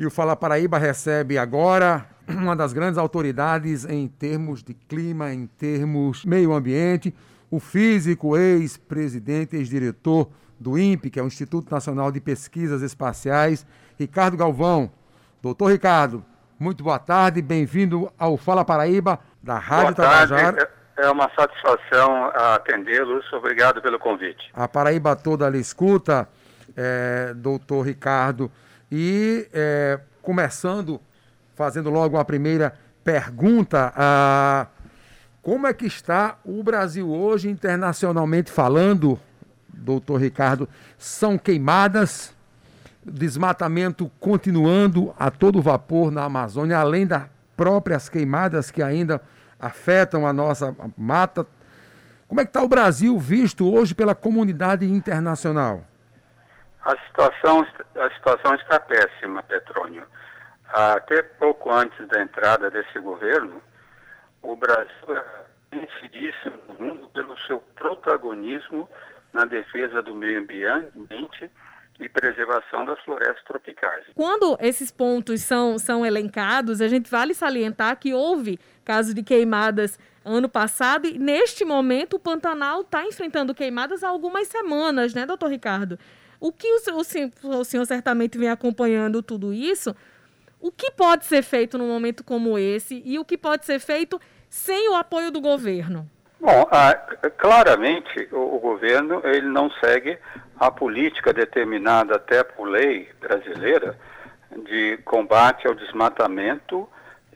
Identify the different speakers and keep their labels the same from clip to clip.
Speaker 1: E o Fala Paraíba recebe agora uma das grandes autoridades em termos de clima, em termos meio ambiente, o físico, ex-presidente, ex-diretor do INPE, que é o Instituto Nacional de Pesquisas Espaciais, Ricardo Galvão. Doutor Ricardo, muito boa tarde, bem-vindo ao Fala Paraíba, da Rádio boa Tabajara. Tarde.
Speaker 2: É uma satisfação atendê-los. Obrigado pelo convite.
Speaker 1: A Paraíba toda lhe escuta, é, doutor Ricardo. E é, começando, fazendo logo a primeira pergunta, a, como é que está o Brasil hoje internacionalmente falando, doutor Ricardo? São queimadas, desmatamento continuando a todo vapor na Amazônia, além das próprias queimadas que ainda afetam a nossa mata. Como é que está o Brasil visto hoje pela comunidade internacional?
Speaker 2: A situação, a situação está péssima, Petrônio. Até pouco antes da entrada desse governo, o Brasil é incidíssimo no mundo pelo seu protagonismo na defesa do meio ambiente e preservação das florestas tropicais.
Speaker 3: Quando esses pontos são, são elencados, a gente vale salientar que houve casos de queimadas ano passado e neste momento o Pantanal está enfrentando queimadas há algumas semanas, né, doutor Ricardo? O que o, o, o senhor certamente vem acompanhando tudo isso, o que pode ser feito num momento como esse e o que pode ser feito sem o apoio do governo?
Speaker 2: Bom, ah, claramente o, o, governo ele não segue a política determinada até por lei brasileira de combate ao desmatamento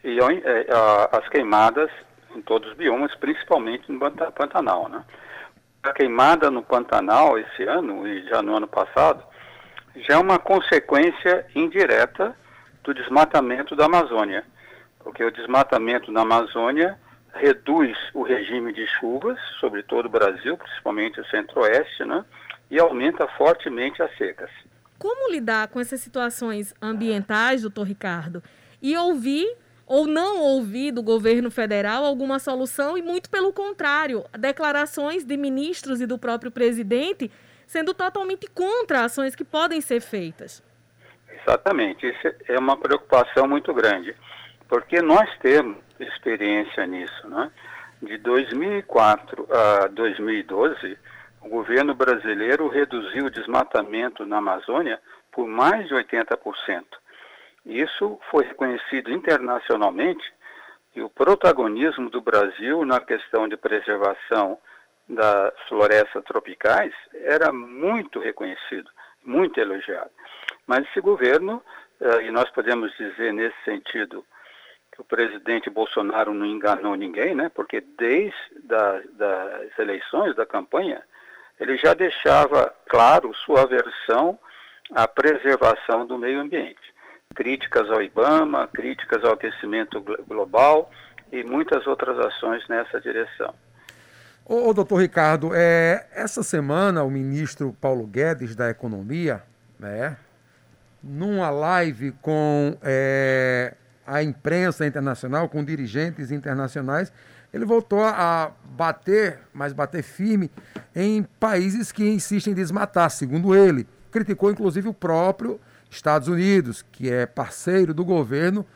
Speaker 2: e ao, é, as queimadas em todos os biomas, principalmente no Pantanal. Né? A queimada no Pantanal esse ano e já no ano passado já é uma consequência indireta do desmatamento da Amazônia, porque o desmatamento na Amazônia reduz o regime de chuvas sobre todo o Brasil, principalmente o centro-oeste, né? e aumenta fortemente as secas.
Speaker 3: Como lidar com essas situações ambientais, doutor Ricardo? E ouvir ou não ouvir do governo federal alguma solução e, muito pelo contrário, declarações de ministros e do próprio presidente sendo totalmente contra ações que podem ser feitas.
Speaker 2: Exatamente, isso é uma preocupação muito grande, porque nós temos experiência nisso. Né? De 2004 a 2012, o governo brasileiro reduziu o desmatamento na Amazônia por mais de 80%. Isso foi reconhecido internacionalmente e o protagonismo do Brasil na questão de preservação das florestas tropicais era muito reconhecido, muito elogiado. Mas esse governo, eh, e nós podemos dizer nesse sentido que o presidente Bolsonaro não enganou ninguém, né? porque desde da, das eleições, da campanha, ele já deixava claro sua aversão à preservação do meio ambiente críticas ao IBAMA, críticas ao aquecimento global e muitas outras ações nessa direção.
Speaker 1: Ô, doutor Ricardo, é, essa semana o ministro Paulo Guedes da Economia, né, numa live com é, a imprensa internacional, com dirigentes internacionais, ele voltou a bater, mas bater firme, em países que insistem em desmatar, segundo ele. Criticou inclusive o próprio Estados Unidos, que é parceiro do governo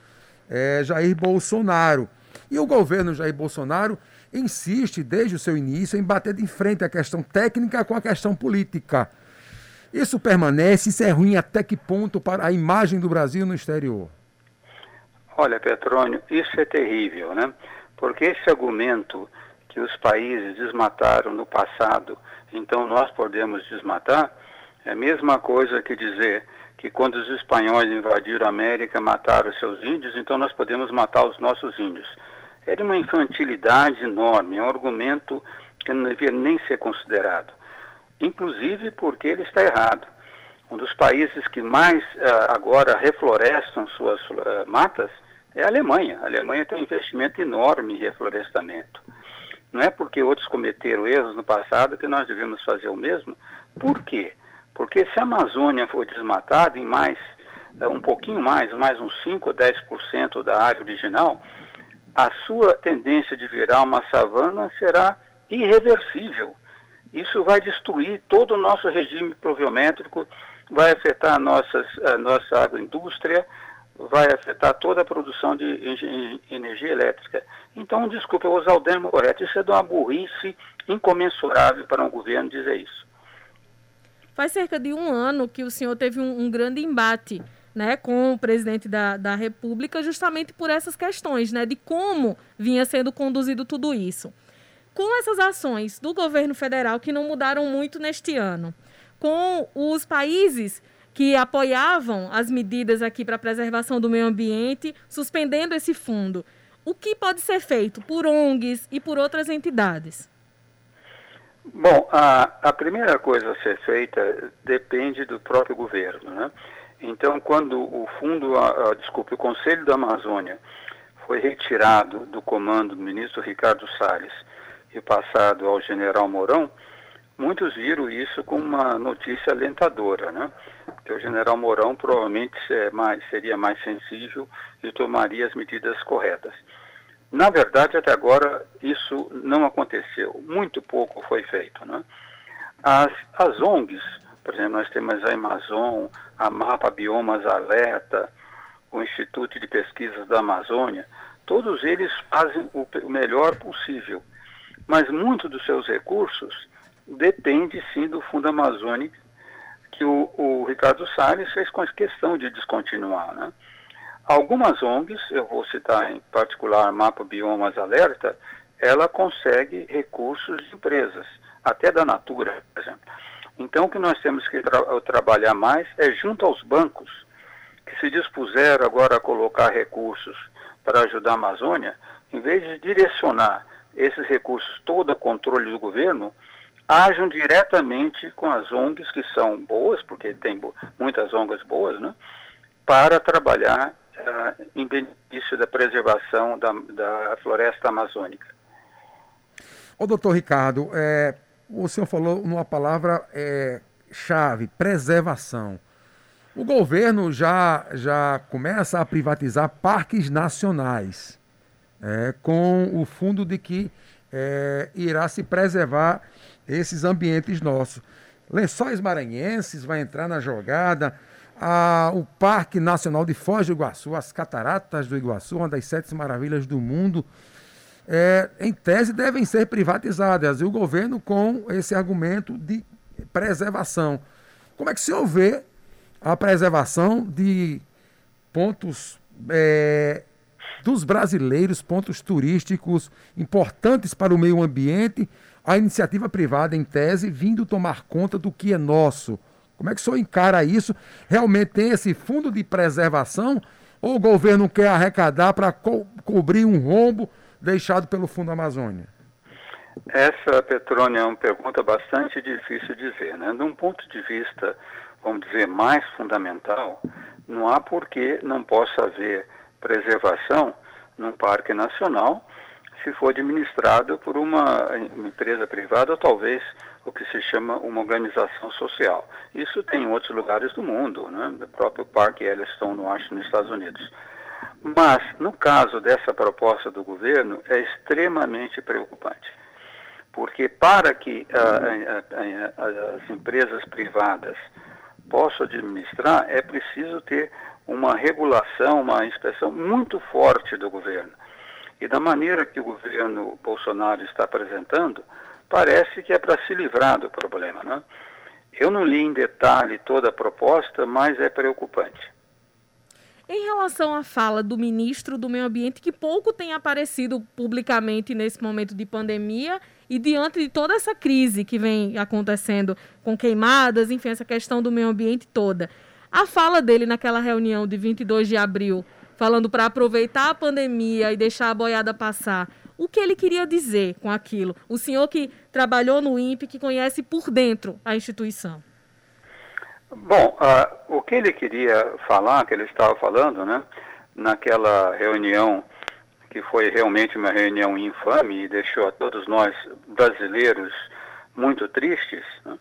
Speaker 1: é, Jair Bolsonaro. E o governo Jair Bolsonaro insiste, desde o seu início, em bater de frente a questão técnica com a questão política. Isso permanece, isso é ruim até que ponto para a imagem do Brasil no exterior?
Speaker 2: Olha, Petrônio, isso é terrível, né? Porque esse argumento que os países desmataram no passado, então nós podemos desmatar, é a mesma coisa que dizer que quando os espanhóis invadiram a América, mataram seus índios, então nós podemos matar os nossos índios. É de uma infantilidade enorme, é um argumento que não devia nem ser considerado. Inclusive porque ele está errado. Um dos países que mais uh, agora reflorestam suas uh, matas é a Alemanha. A Alemanha tem um investimento enorme em reflorestamento. Não é porque outros cometeram erros no passado que nós devemos fazer o mesmo. Por quê? Porque se a Amazônia for desmatada em mais, é, um pouquinho mais, mais uns 5 ou 10% da área original, a sua tendência de virar uma savana será irreversível. Isso vai destruir todo o nosso regime pluviométrico, vai afetar a, nossas, a nossa agroindústria, vai afetar toda a produção de energia elétrica. Então, desculpe, eu vou usar o termo correto. Isso é de uma burrice incomensurável para um governo dizer isso.
Speaker 3: Faz cerca de um ano que o senhor teve um, um grande embate né, com o presidente da, da República, justamente por essas questões, né, de como vinha sendo conduzido tudo isso. Com essas ações do governo federal, que não mudaram muito neste ano, com os países que apoiavam as medidas aqui para a preservação do meio ambiente, suspendendo esse fundo. O que pode ser feito por ONGs e por outras entidades?
Speaker 2: Bom, a, a primeira coisa a ser feita depende do próprio governo. Né? Então, quando o fundo, a, a, desculpe, o Conselho da Amazônia foi retirado do comando do ministro Ricardo Salles e passado ao general Mourão, muitos viram isso como uma notícia alentadora, né? Que o general Mourão provavelmente é seria mais sensível e tomaria as medidas corretas. Na verdade, até agora, isso não aconteceu. Muito pouco foi feito. Né? As, as ONGs, por exemplo, nós temos a Amazon, a Mapa Biomas Alerta, o Instituto de Pesquisas da Amazônia, todos eles fazem o, o melhor possível. Mas muito dos seus recursos depende sim do Fundo Amazônico, que o, o Ricardo Salles fez com questão de descontinuar. Né? Algumas ONGs, eu vou citar em particular Mapa Biomas Alerta, ela consegue recursos de empresas, até da Natura, por exemplo. Então, o que nós temos que tra trabalhar mais é junto aos bancos, que se dispuseram agora a colocar recursos para ajudar a Amazônia, em vez de direcionar esses recursos todo a controle do governo, ajam diretamente com as ONGs, que são boas, porque tem muitas ONGs boas, né, para trabalhar uh, em benefício da preservação da, da floresta amazônica.
Speaker 1: Ô, doutor Ricardo, é, o senhor falou numa palavra é, chave, preservação. O governo já, já começa a privatizar parques nacionais, é, com o fundo de que é, irá se preservar esses ambientes nossos. Lençóis Maranhenses vai entrar na jogada, a, o Parque Nacional de Foz do Iguaçu, as Cataratas do Iguaçu, uma das sete maravilhas do mundo, é, em tese devem ser privatizadas. E o governo com esse argumento de preservação. Como é que se vê a preservação de pontos é, dos brasileiros, pontos turísticos importantes para o meio ambiente, a iniciativa privada, em tese, vindo tomar conta do que é nosso? Como é que o senhor encara isso? Realmente tem esse fundo de preservação ou o governo quer arrecadar para co cobrir um rombo deixado pelo Fundo Amazônia?
Speaker 2: Essa, Petrônia, é uma pergunta bastante difícil de ver. Né? De um ponto de vista, vamos dizer, mais fundamental, não há por que não possa haver preservação num parque nacional se for administrado por uma empresa privada ou talvez o que se chama uma organização social. Isso tem em outros lugares do mundo, né? o próprio Parque Yellowstone, no acho, nos Estados Unidos. Mas, no caso dessa proposta do governo, é extremamente preocupante. Porque para que uh, as empresas privadas possam administrar, é preciso ter uma regulação, uma inspeção muito forte do governo. E da maneira que o governo Bolsonaro está apresentando, parece que é para se livrar do problema. Né? Eu não li em detalhe toda a proposta, mas é preocupante.
Speaker 3: Em relação à fala do ministro do Meio Ambiente, que pouco tem aparecido publicamente nesse momento de pandemia e diante de toda essa crise que vem acontecendo com queimadas, enfim, essa questão do meio ambiente toda. A fala dele naquela reunião de 22 de abril, falando para aproveitar a pandemia e deixar a boiada passar, o que ele queria dizer com aquilo? O senhor que trabalhou no INPE, que conhece por dentro a instituição.
Speaker 2: Bom, uh, o que ele queria falar, que ele estava falando, né, naquela reunião que foi realmente uma reunião infame e deixou a todos nós brasileiros muito tristes, né,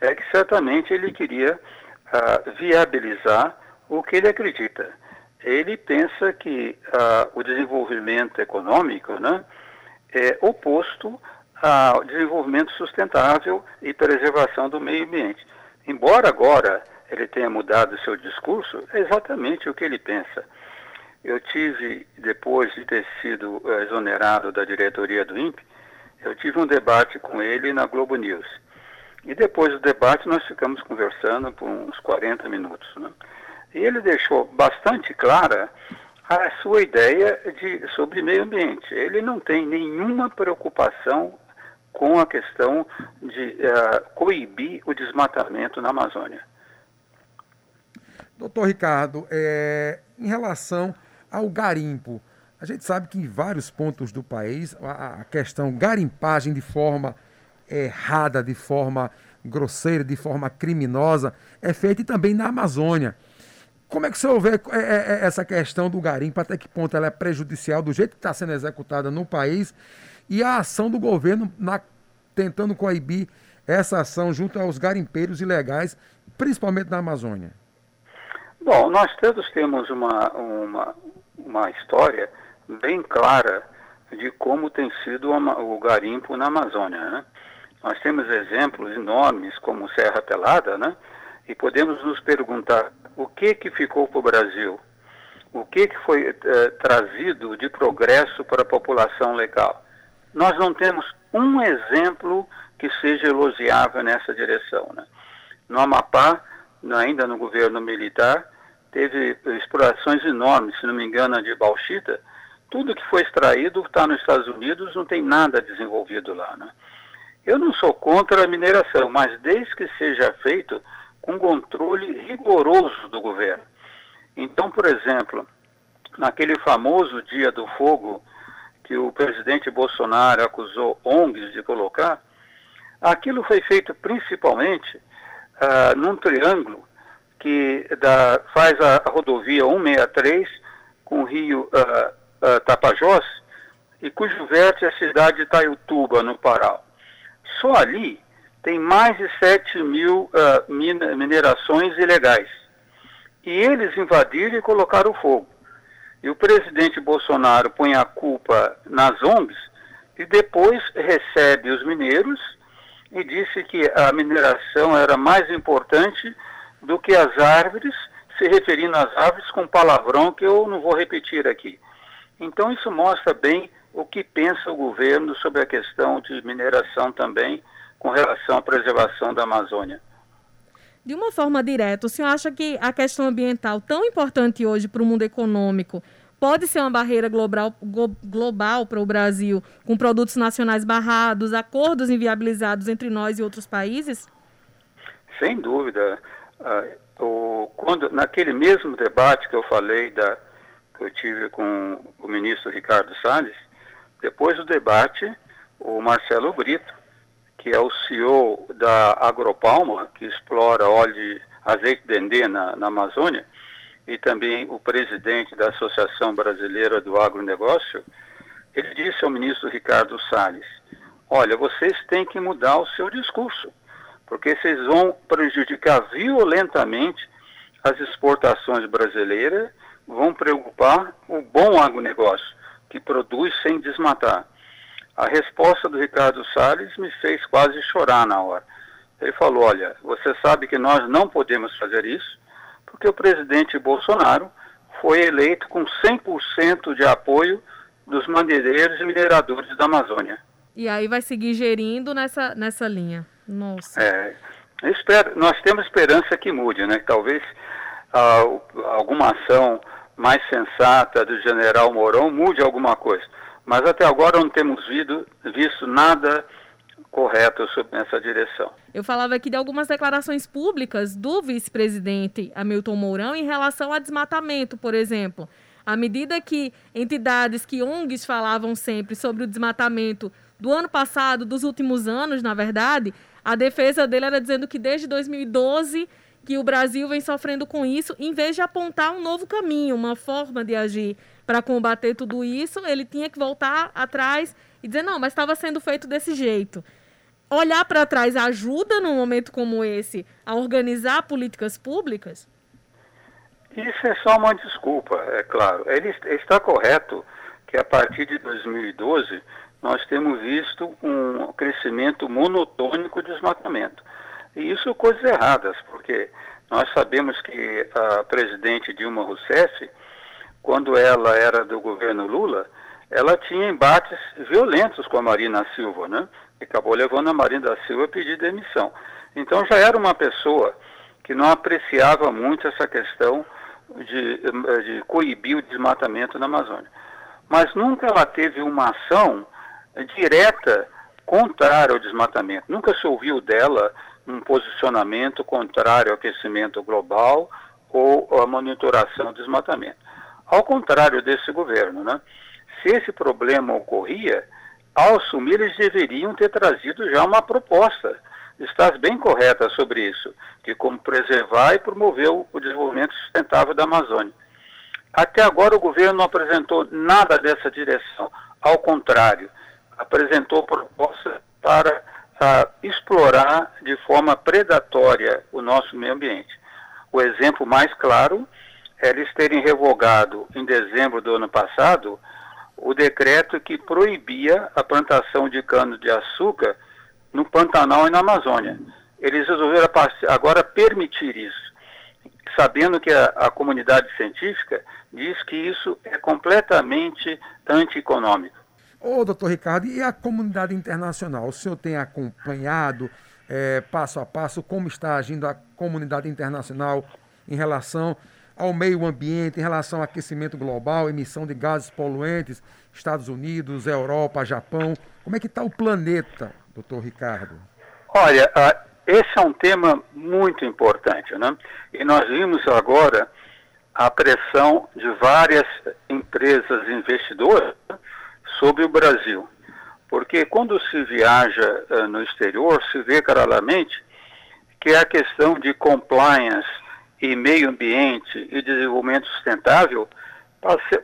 Speaker 2: é que certamente ele queria uh, viabilizar o que ele acredita. Ele pensa que uh, o desenvolvimento econômico né, é oposto ao desenvolvimento sustentável e preservação do meio ambiente. Embora agora ele tenha mudado seu discurso, é exatamente o que ele pensa. Eu tive, depois de ter sido eh, exonerado da diretoria do INPE, eu tive um debate com ele na Globo News. E depois do debate nós ficamos conversando por uns 40 minutos. Né? Ele deixou bastante clara a sua ideia de, sobre meio ambiente. Ele não tem nenhuma preocupação com a questão de uh, coibir o desmatamento na Amazônia.
Speaker 1: Doutor Ricardo, é, em relação ao garimpo, a gente sabe que em vários pontos do país a, a questão garimpagem de forma errada, de forma grosseira, de forma criminosa, é feita também na Amazônia. Como é que vê é, é, é, essa questão do garimpo, até que ponto ela é prejudicial do jeito que está sendo executada no país e a ação do governo na, tentando coibir essa ação junto aos garimpeiros ilegais, principalmente na Amazônia?
Speaker 2: Bom, nós todos temos uma, uma, uma história bem clara de como tem sido o garimpo na Amazônia. Né? Nós temos exemplos enormes como Serra Pelada, né? E podemos nos perguntar o que, que ficou para o Brasil, o que, que foi eh, trazido de progresso para a população legal. Nós não temos um exemplo que seja elogiável nessa direção. Né? No Amapá, ainda no governo militar, teve explorações enormes, se não me engano, de bauxita. Tudo que foi extraído está nos Estados Unidos, não tem nada desenvolvido lá. Né? Eu não sou contra a mineração, mas desde que seja feito com controle rigoroso do governo. Então, por exemplo, naquele famoso dia do fogo que o presidente Bolsonaro acusou ONGs de colocar, aquilo foi feito principalmente uh, num triângulo que da, faz a, rodovia 163 com o rio uh, uh, Tapajós e cujo vértice é a cidade de Itaiutuba, no Pará. Só ali tem mais de 7 mil uh, minerações ilegais. E eles invadiram e colocaram fogo. E o presidente Bolsonaro põe a culpa nas ONGs e depois recebe os mineiros e disse que a mineração era mais importante do que as árvores, se referindo às árvores com palavrão que eu não vou repetir aqui. Então isso mostra bem o que pensa o governo sobre a questão de mineração também com relação à preservação da Amazônia.
Speaker 3: De uma forma direta, o senhor acha que a questão ambiental, tão importante hoje para o mundo econômico, pode ser uma barreira global, global para o Brasil, com produtos nacionais barrados, acordos inviabilizados entre nós e outros países?
Speaker 2: Sem dúvida. Uh, o, quando, naquele mesmo debate que eu falei, da, que eu tive com o ministro Ricardo Salles, depois do debate, o Marcelo Brito que é o CEO da Agropalma, que explora óleo de azeite de dendê na, na Amazônia, e também o presidente da Associação Brasileira do Agronegócio, ele disse ao ministro Ricardo Salles: Olha, vocês têm que mudar o seu discurso, porque vocês vão prejudicar violentamente as exportações brasileiras, vão preocupar o bom agronegócio, que produz sem desmatar. A resposta do Ricardo Salles me fez quase chorar na hora. Ele falou: Olha, você sabe que nós não podemos fazer isso, porque o presidente Bolsonaro foi eleito com 100% de apoio dos madeireiros e mineradores da Amazônia.
Speaker 3: E aí vai seguir gerindo nessa, nessa linha. Nossa.
Speaker 2: É, espero, nós temos esperança que mude, né? Que talvez ah, alguma ação mais sensata do general Mourão mude alguma coisa. Mas até agora não temos visto, visto nada correto nessa direção.
Speaker 3: Eu falava aqui de algumas declarações públicas do vice-presidente Hamilton Mourão em relação a desmatamento, por exemplo. À medida que entidades que ONGs falavam sempre sobre o desmatamento do ano passado, dos últimos anos, na verdade, a defesa dele era dizendo que desde 2012 que o Brasil vem sofrendo com isso, em vez de apontar um novo caminho, uma forma de agir para combater tudo isso, ele tinha que voltar atrás e dizer: não, mas estava sendo feito desse jeito. Olhar para trás ajuda num momento como esse a organizar políticas públicas?
Speaker 2: Isso é só uma desculpa, é claro. Ele está correto que a partir de 2012 nós temos visto um crescimento monotônico de desmatamento. E isso coisas erradas, porque Nós sabemos que a presidente Dilma Rousseff, quando ela era do governo Lula, ela tinha embates violentos com a Marina Silva, né? E acabou levando a Marina Silva a pedir demissão. Então já era uma pessoa que não apreciava muito essa questão de, de coibir o desmatamento na Amazônia. Mas nunca ela teve uma ação direta contrária ao desmatamento. Nunca se ouviu dela um posicionamento contrário ao aquecimento global ou à monitoração do desmatamento. Ao contrário desse governo, né? Se esse problema ocorria, ao assumir eles deveriam ter trazido já uma proposta estás bem correta sobre isso, de como preservar e promover o, desenvolvimento sustentável da Amazônia. Até agora o governo não apresentou nada dessa direção, ao contrário, apresentou propostas para uh, explorar de forma predatória o nosso meio ambiente. O exemplo mais claro eles terem revogado em dezembro do ano passado o decreto que proibia a plantação de cano-de-açúcar no Pantanal e na Amazônia. Eles resolveram agora permitir isso, sabendo que a, a comunidade científica diz que isso é completamente anti-econômico.
Speaker 1: Ô, doutor Ricardo, e a comunidade internacional? O senhor tem acompanhado é, passo a passo como está agindo a comunidade internacional em relação ao meio ambiente, em relação ao aquecimento global, emissão de gases poluentes, Estados Unidos, Europa, Japão. Como é que está o planeta doutor Ricardo?
Speaker 2: Olha, esse é um tema muito importante, né? E nós vimos agora a pressão de várias empresas investidoras sobre o Brasil. Porque quando se viaja uh, no exterior, se vê claramente que a questão de compliance e meio ambiente e desenvolvimento sustentável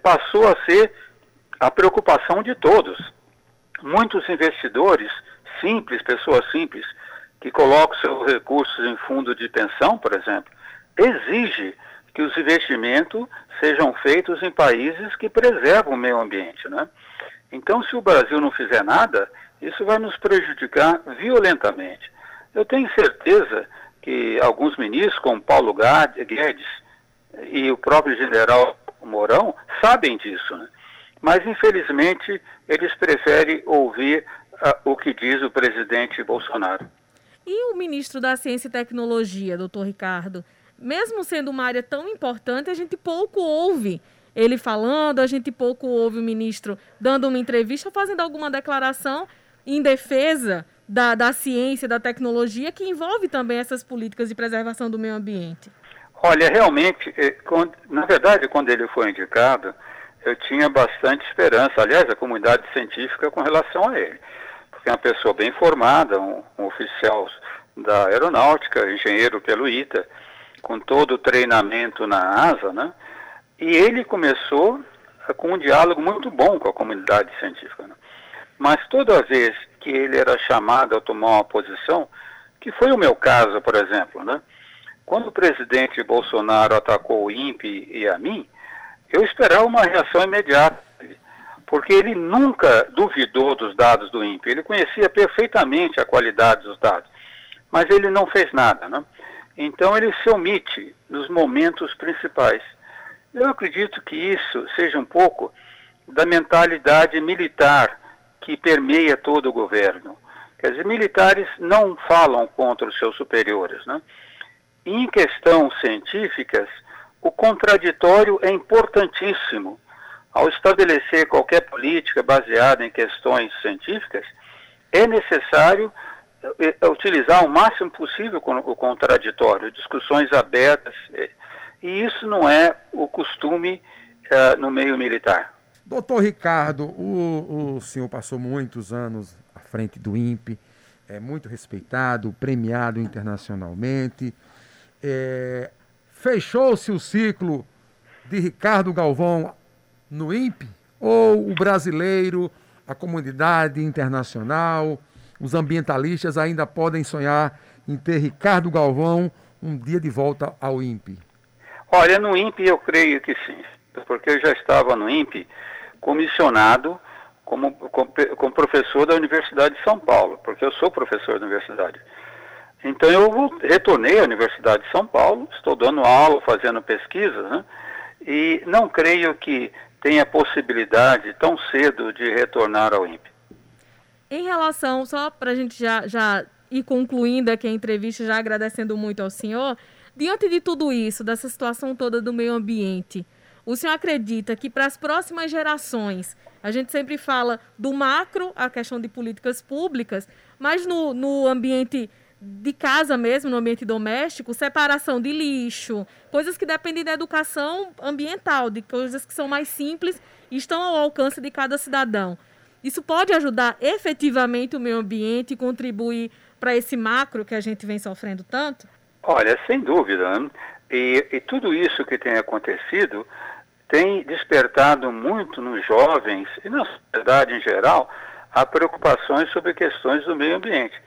Speaker 2: passou a ser a preocupação de todos. Muitos investidores simples, pessoas simples, que colocam seus recursos em fundo de pensão, por exemplo, exige que os investimentos sejam feitos em países que preservam o meio ambiente. Né? Então, se o Brasil não fizer nada, isso vai nos prejudicar violentamente. Eu tenho certeza que alguns ministros, como Paulo Guedes e o próprio general Mourão, sabem disso. Né? Mas, infelizmente, eles preferem ouvir o que diz o presidente Bolsonaro.
Speaker 3: E o ministro da Ciência e Tecnologia, doutor Ricardo? Mesmo sendo uma área tão importante, a gente pouco ouve ele falando, a gente pouco ouve o ministro dando uma entrevista, fazendo alguma declaração em defesa da, da ciência, da tecnologia, que envolve também essas políticas de preservação do meio ambiente.
Speaker 2: Olha, realmente, eh, na verdade, quando ele foi indicado, eu tinha bastante esperança, aliás, a comunidade científica com relação a ele porque é uma pessoa bem formada, um, um oficial da aeronáutica, engenheiro pelo ITA, com todo o treinamento na ASA, né? E ele começou com um diálogo muito bom com a comunidade científica. Né? Mas toda vez que ele era chamado a tomar uma posição, que foi o meu caso, por exemplo, né? Quando o presidente Bolsonaro atacou o INPE e a mim, eu esperava uma reação imediata porque ele nunca duvidou dos dados do INPE, ele conhecia perfeitamente a qualidade dos dados, mas ele não fez nada. Né? Então ele se omite nos momentos principais. Eu acredito que isso seja um pouco da mentalidade militar que permeia todo o governo. Quer dizer, militares não falam contra os seus superiores. Né? Em questões científicas, o contraditório é importantíssimo ao estabelecer qualquer política baseada em questões científicas, é necessário eh, eh, utilizar o máximo possível o contraditório, discussões abertas, eh, e isso não é o costume uh, no meio militar.
Speaker 1: Doutor Ricardo, o, o senhor passou muitos anos à frente do INPE, é muito respeitado, premiado internacionalmente. É, Fechou-se o ciclo de Ricardo Galvão no INPE? Ou o brasileiro, a comunidade internacional, os ambientalistas ainda podem sonhar em ter Ricardo Galvão um dia de volta ao INPE?
Speaker 2: Olha, no INPE eu creio que sim, porque eu já estava no INPE comissionado como, como, como professor da Universidade de São Paulo, porque eu sou professor da universidade. Então eu retornei à Universidade de São Paulo, estou dando aula, fazendo pesquisa, né? e não creio que tenha possibilidade tão cedo de retornar ao INPE.
Speaker 3: Em relação, só para a gente já, já ir concluindo aqui a entrevista, já agradecendo muito ao senhor, diante de tudo isso, dessa situação toda do meio ambiente, o senhor acredita que para as próximas gerações, a gente sempre fala do macro, a questão de políticas públicas, mas no, no ambiente de casa mesmo, no ambiente doméstico, separação de lixo, coisas que dependem da educação ambiental, de coisas que são mais simples e estão ao alcance de cada cidadão. Isso pode ajudar efetivamente o meio ambiente e contribuir para esse macro que a gente vem sofrendo tanto?
Speaker 2: Olha, sem dúvida. E, e tudo isso que tem acontecido tem despertado muito nos jovens e na sociedade em geral a preocupações sobre questões do meio ambiente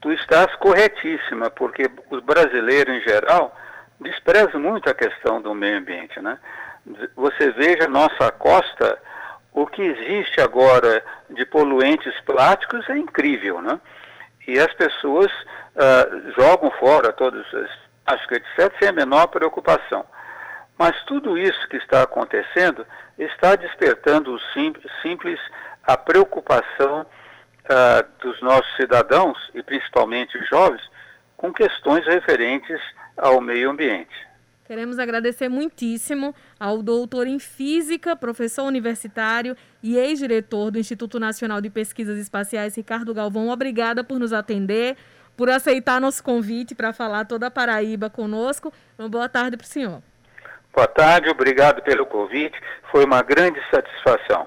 Speaker 2: tu estás corretíssima, porque os brasileiros em geral desprezam muito a questão do meio ambiente, né? Você veja nossa costa, o que existe agora de poluentes plásticos é incrível, né? E as pessoas uh, jogam fora todos os plásticos, etc., sem a menor preocupação. Mas tudo isso que está acontecendo está despertando sim, simples a preocupação uh, dos nossos cidadãos, e principalmente os jovens, com questões referentes ao meio ambiente.
Speaker 3: Queremos agradecer muitíssimo ao doutor em Física, professor universitário e ex-diretor do Instituto Nacional de Pesquisas Espaciais, Ricardo Galvão. Obrigada por nos atender, por aceitar nosso convite para falar toda a Paraíba conosco. Uma boa tarde para o senhor.
Speaker 2: Boa tarde, obrigado pelo convite. Foi uma grande satisfação.